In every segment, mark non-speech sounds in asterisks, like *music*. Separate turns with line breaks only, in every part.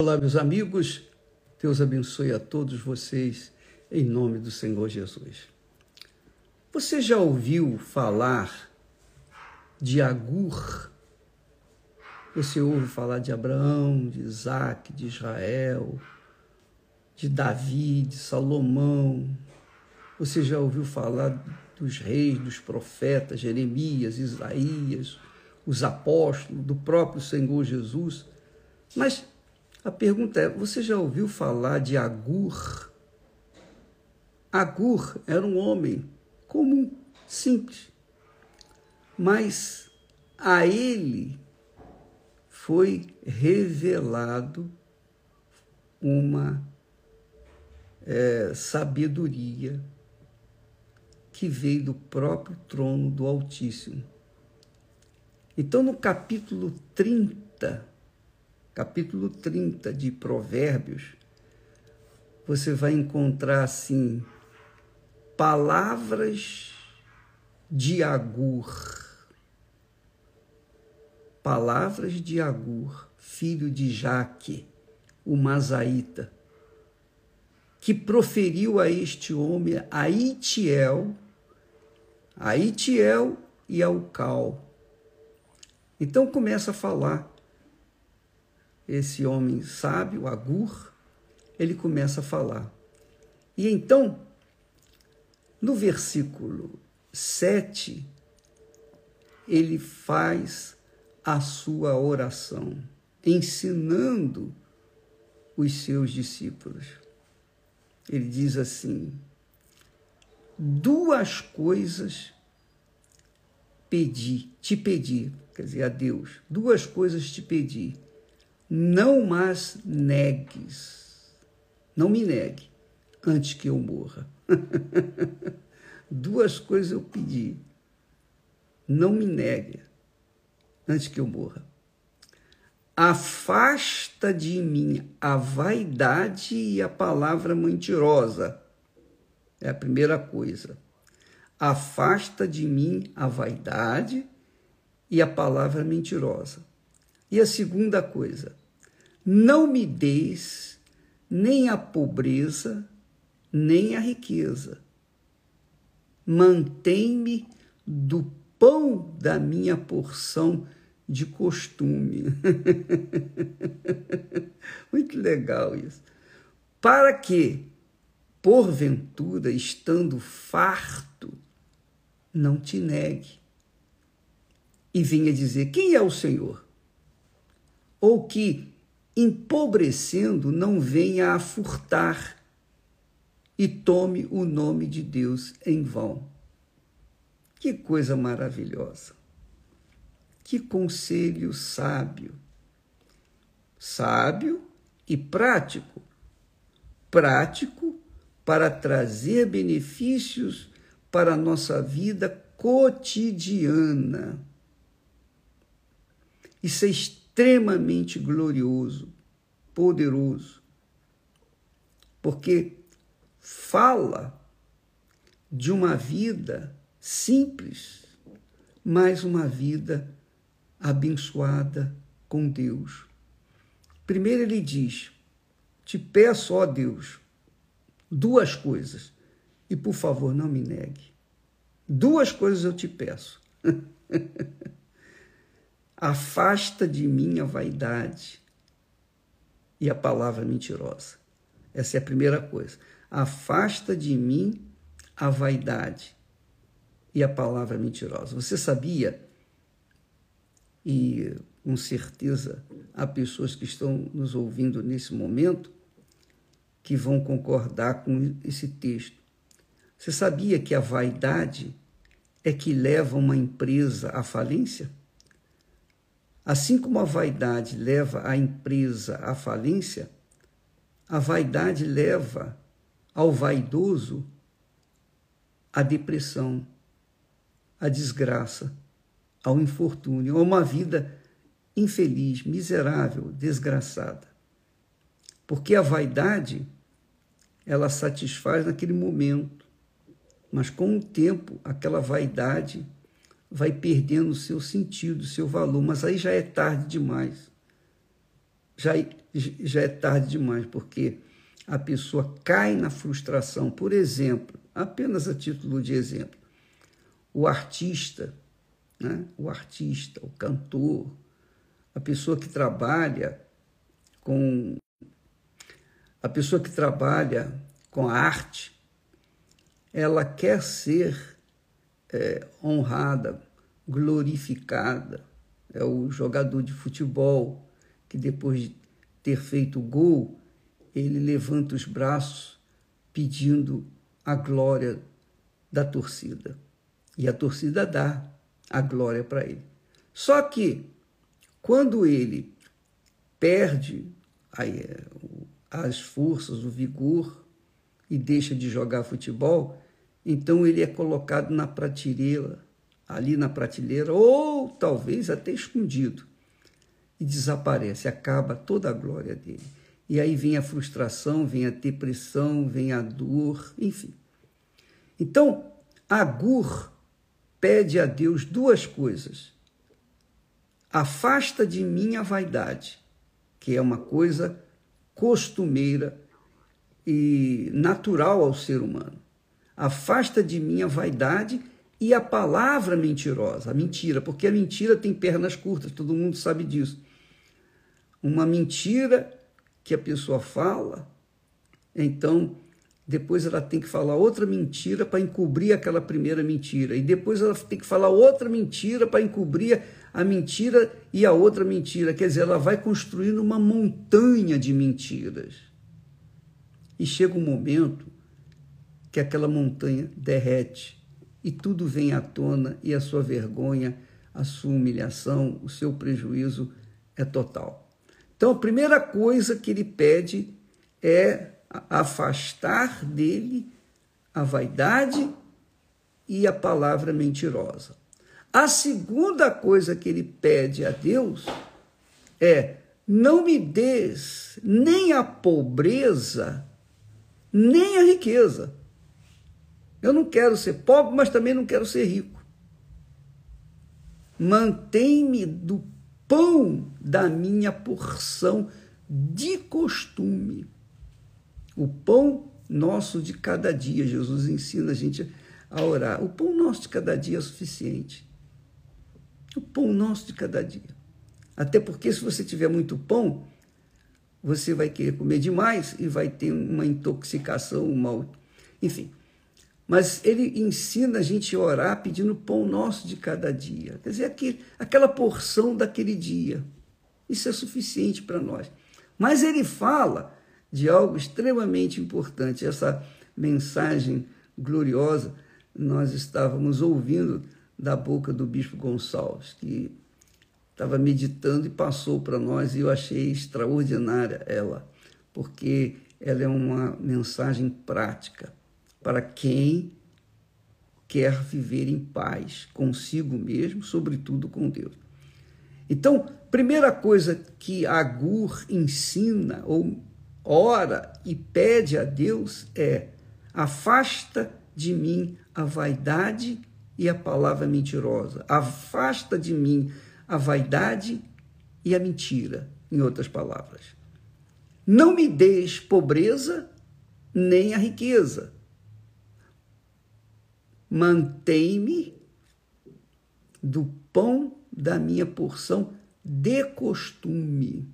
Olá, meus amigos. Deus abençoe a todos vocês em nome do Senhor Jesus. Você já ouviu falar de Agur? Você ouve falar de Abraão, de Isaac, de Israel, de Davi, de Salomão. Você já ouviu falar dos reis, dos profetas, Jeremias, Isaías, os apóstolos, do próprio Senhor Jesus? Mas a pergunta é: você já ouviu falar de Agur? Agur era um homem comum, simples, mas a ele foi revelado uma é, sabedoria que veio do próprio trono do Altíssimo. Então, no capítulo 30 capítulo 30 de Provérbios, você vai encontrar assim palavras de Agur. Palavras de Agur, filho de Jaque, o Mazaíta, que proferiu a este homem a Itiel, a Itiel e ao Cal. Então começa a falar esse homem sábio, Agur, ele começa a falar. E então, no versículo 7, ele faz a sua oração, ensinando os seus discípulos. Ele diz assim: duas coisas pedi, te pedi, quer dizer, a Deus, duas coisas te pedi não mais negues, não me negue antes que eu morra. *laughs* Duas coisas eu pedi. Não me negue antes que eu morra. Afasta de mim a vaidade e a palavra mentirosa. É a primeira coisa. Afasta de mim a vaidade e a palavra mentirosa. E a segunda coisa, não me deis nem a pobreza, nem a riqueza. Mantém-me do pão da minha porção de costume. *laughs* Muito legal isso. Para que, porventura, estando farto, não te negue e venha dizer: Quem é o Senhor? Ou que, empobrecendo, não venha a furtar e tome o nome de Deus em vão. Que coisa maravilhosa! Que conselho sábio! Sábio e prático. Prático para trazer benefícios para a nossa vida cotidiana. Isso é extremamente glorioso, poderoso, porque fala de uma vida simples, mas uma vida abençoada com Deus. Primeiro ele diz: Te peço, ó Deus, duas coisas, e por favor não me negue. Duas coisas eu te peço. *laughs* Afasta de mim a vaidade e a palavra mentirosa. Essa é a primeira coisa. Afasta de mim a vaidade e a palavra mentirosa. Você sabia, e com certeza há pessoas que estão nos ouvindo nesse momento que vão concordar com esse texto. Você sabia que a vaidade é que leva uma empresa à falência? Assim como a vaidade leva a empresa à falência, a vaidade leva ao vaidoso a depressão, a desgraça, ao infortúnio, a uma vida infeliz, miserável, desgraçada. Porque a vaidade, ela satisfaz naquele momento, mas com o tempo, aquela vaidade vai perdendo o seu sentido, o seu valor, mas aí já é tarde demais. Já, já é tarde demais, porque a pessoa cai na frustração. Por exemplo, apenas a título de exemplo, o artista, né? o artista, o cantor, a pessoa que trabalha com a pessoa que trabalha com a arte, ela quer ser é, honrada, glorificada. É o jogador de futebol que depois de ter feito o gol, ele levanta os braços pedindo a glória da torcida. E a torcida dá a glória para ele. Só que quando ele perde as forças, o vigor e deixa de jogar futebol, então ele é colocado na prateleira, ali na prateleira, ou talvez até escondido, e desaparece, acaba toda a glória dele. E aí vem a frustração, vem a depressão, vem a dor, enfim. Então, Agur pede a Deus duas coisas. Afasta de mim a vaidade, que é uma coisa costumeira e natural ao ser humano. Afasta de mim a vaidade e a palavra mentirosa, a mentira, porque a mentira tem pernas curtas, todo mundo sabe disso. Uma mentira que a pessoa fala, então depois ela tem que falar outra mentira para encobrir aquela primeira mentira, e depois ela tem que falar outra mentira para encobrir a mentira e a outra mentira. Quer dizer, ela vai construindo uma montanha de mentiras. E chega um momento que aquela montanha derrete e tudo vem à tona e a sua vergonha, a sua humilhação, o seu prejuízo é total. Então, a primeira coisa que ele pede é afastar dele a vaidade e a palavra mentirosa. A segunda coisa que ele pede a Deus é: não me des nem a pobreza, nem a riqueza. Eu não quero ser pobre, mas também não quero ser rico. Mantém-me do pão da minha porção de costume. O pão nosso de cada dia. Jesus ensina a gente a orar. O pão nosso de cada dia é suficiente. O pão nosso de cada dia. Até porque se você tiver muito pão, você vai querer comer demais e vai ter uma intoxicação, uma... enfim. Mas ele ensina a gente a orar pedindo pão nosso de cada dia. Quer dizer, aquele, aquela porção daquele dia. Isso é suficiente para nós. Mas ele fala de algo extremamente importante. Essa mensagem gloriosa nós estávamos ouvindo da boca do bispo Gonçalves, que estava meditando e passou para nós e eu achei extraordinária ela, porque ela é uma mensagem prática para quem quer viver em paz consigo mesmo, sobretudo com Deus. Então, primeira coisa que Agur ensina ou ora e pede a Deus é: afasta de mim a vaidade e a palavra mentirosa. Afasta de mim a vaidade e a mentira, em outras palavras. Não me des pobreza nem a riqueza mantém-me do pão da minha porção de costume.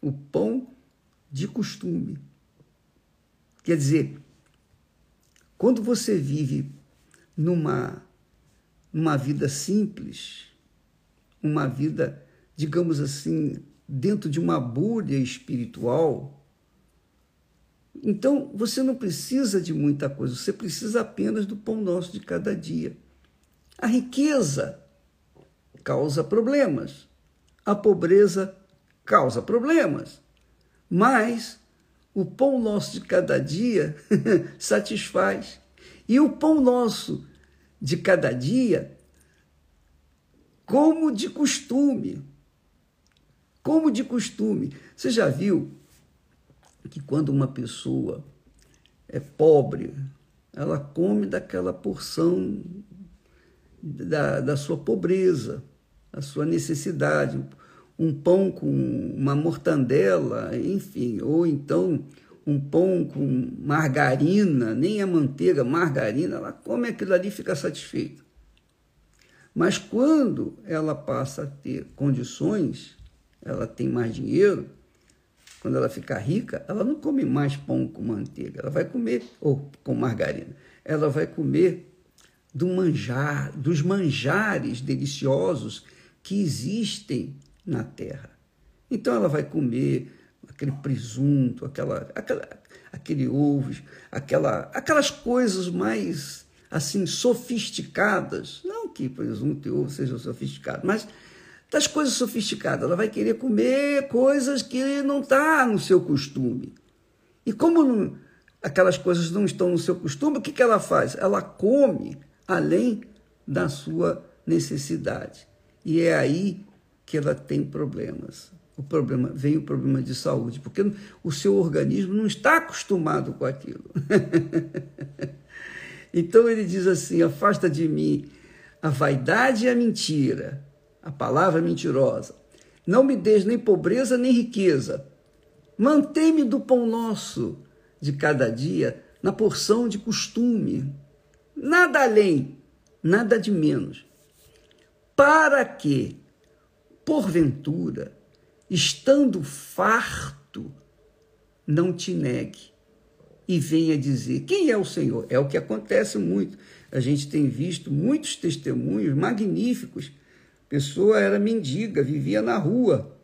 O pão de costume. Quer dizer, quando você vive numa, numa vida simples, uma vida, digamos assim, dentro de uma bolha espiritual, então, você não precisa de muita coisa, você precisa apenas do pão nosso de cada dia. A riqueza causa problemas, a pobreza causa problemas, mas o pão nosso de cada dia *laughs* satisfaz. E o pão nosso de cada dia, como de costume, como de costume. Você já viu que quando uma pessoa é pobre, ela come daquela porção da, da sua pobreza, da sua necessidade. um pão com uma mortandela, enfim, ou então um pão com margarina, nem a manteiga, margarina, ela come aquilo ali e fica satisfeita. Mas quando ela passa a ter condições, ela tem mais dinheiro, quando ela ficar rica, ela não come mais pão com manteiga, ela vai comer, ou com margarina, ela vai comer do manjar, dos manjares deliciosos que existem na terra. Então ela vai comer aquele presunto, aquela, aquela aquele ovo, aquela, aquelas coisas mais assim sofisticadas, não que presunto e ovo sejam sofisticados, mas das coisas sofisticadas. Ela vai querer comer coisas que não está no seu costume. E como não, aquelas coisas não estão no seu costume, o que, que ela faz? Ela come além da sua necessidade. E é aí que ela tem problemas. O problema vem o problema de saúde, porque o seu organismo não está acostumado com aquilo. *laughs* então ele diz assim: afasta de mim a vaidade e a mentira, a palavra mentirosa. Não me des nem pobreza nem riqueza. Mantém-me do pão nosso de cada dia, na porção de costume. Nada além, nada de menos. Para que, porventura, estando farto, não te negue e venha dizer: Quem é o Senhor? É o que acontece muito. A gente tem visto muitos testemunhos magníficos pessoa era mendiga, vivia na rua.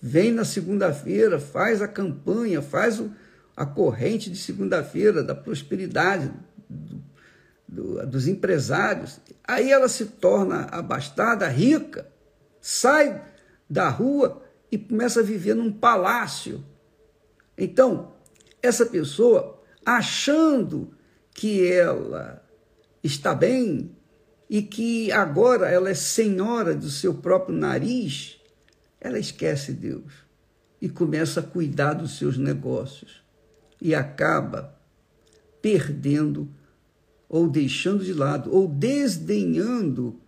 Vem na segunda-feira, faz a campanha, faz o, a corrente de segunda-feira da prosperidade do, do, dos empresários. Aí ela se torna abastada, rica, sai da rua e começa a viver num palácio. Então, essa pessoa, achando que ela está bem, e que agora ela é senhora do seu próprio nariz, ela esquece Deus e começa a cuidar dos seus negócios e acaba perdendo ou deixando de lado ou desdenhando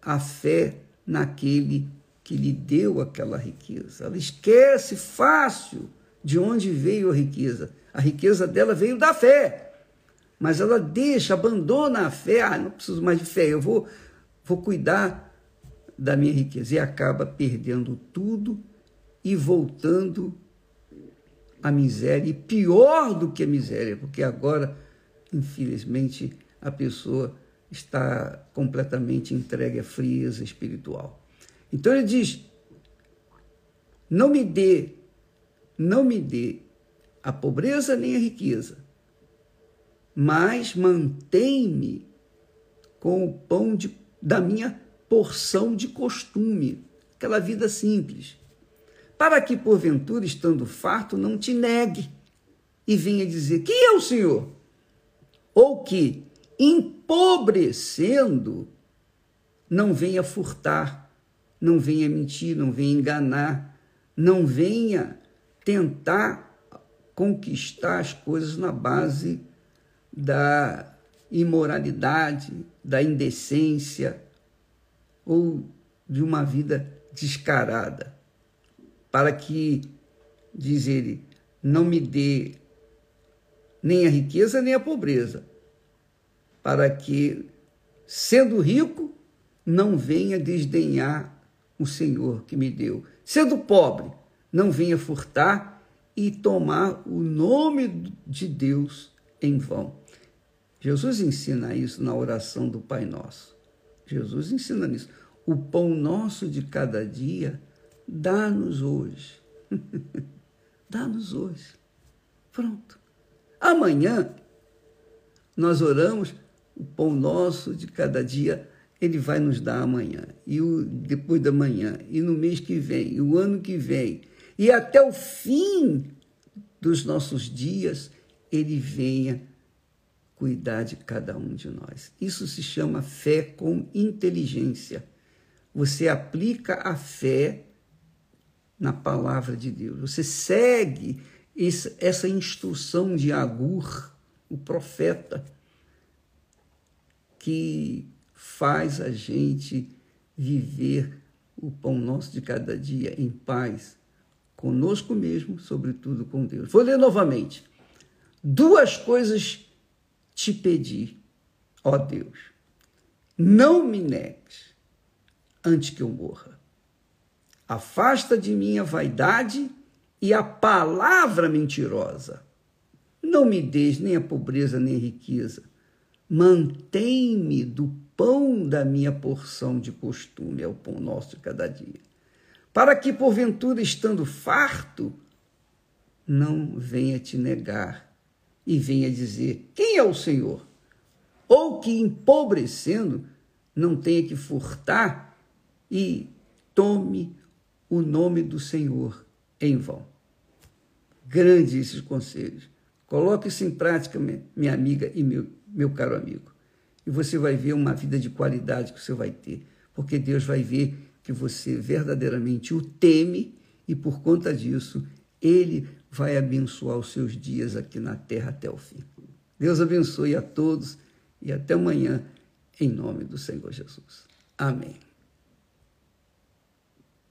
a fé naquele que lhe deu aquela riqueza. Ela esquece fácil de onde veio a riqueza. A riqueza dela veio da fé mas ela deixa, abandona a fé. Ah, não preciso mais de fé, eu vou, vou cuidar da minha riqueza. E acaba perdendo tudo e voltando à miséria. E pior do que a miséria, porque agora, infelizmente, a pessoa está completamente entregue à frieza espiritual. Então ele diz: não me dê, não me dê a pobreza nem a riqueza mas mantém-me com o pão de, da minha porção de costume, aquela vida simples, para que, porventura, estando farto, não te negue e venha dizer: Quem é o Senhor? Ou que, empobrecendo, não venha furtar, não venha mentir, não venha enganar, não venha tentar conquistar as coisas na base da imoralidade, da indecência ou de uma vida descarada, para que, diz ele, não me dê nem a riqueza nem a pobreza, para que, sendo rico, não venha desdenhar o Senhor que me deu. Sendo pobre, não venha furtar e tomar o nome de Deus em vão. Jesus ensina isso na oração do Pai Nosso. Jesus ensina nisso. O pão nosso de cada dia, dá-nos hoje. *laughs* dá-nos hoje. Pronto. Amanhã, nós oramos, o pão nosso de cada dia, ele vai nos dar amanhã, e o, depois da manhã, e no mês que vem, e o ano que vem, e até o fim dos nossos dias, ele venha cuidar de cada um de nós. Isso se chama fé com inteligência. Você aplica a fé na palavra de Deus. Você segue essa instrução de Agur, o profeta, que faz a gente viver o pão nosso de cada dia em paz, conosco mesmo, sobretudo com Deus. Vou ler novamente. Duas coisas te pedi, ó Deus. Não me negues antes que eu morra. Afasta de mim a vaidade e a palavra mentirosa. Não me des nem a pobreza nem a riqueza. Mantém-me do pão da minha porção de costume, é o pão nosso de cada dia. Para que, porventura, estando farto, não venha te negar e venha dizer: Quem é o Senhor? Ou que, empobrecendo, não tenha que furtar e tome o nome do Senhor em vão. Grandes esses conselhos. Coloque isso em prática, minha amiga e meu, meu caro amigo. E você vai ver uma vida de qualidade que você vai ter. Porque Deus vai ver que você verdadeiramente o teme e por conta disso ele vai abençoar os seus dias aqui na terra até o fim. Deus abençoe a todos e até amanhã, em nome do Senhor Jesus. Amém.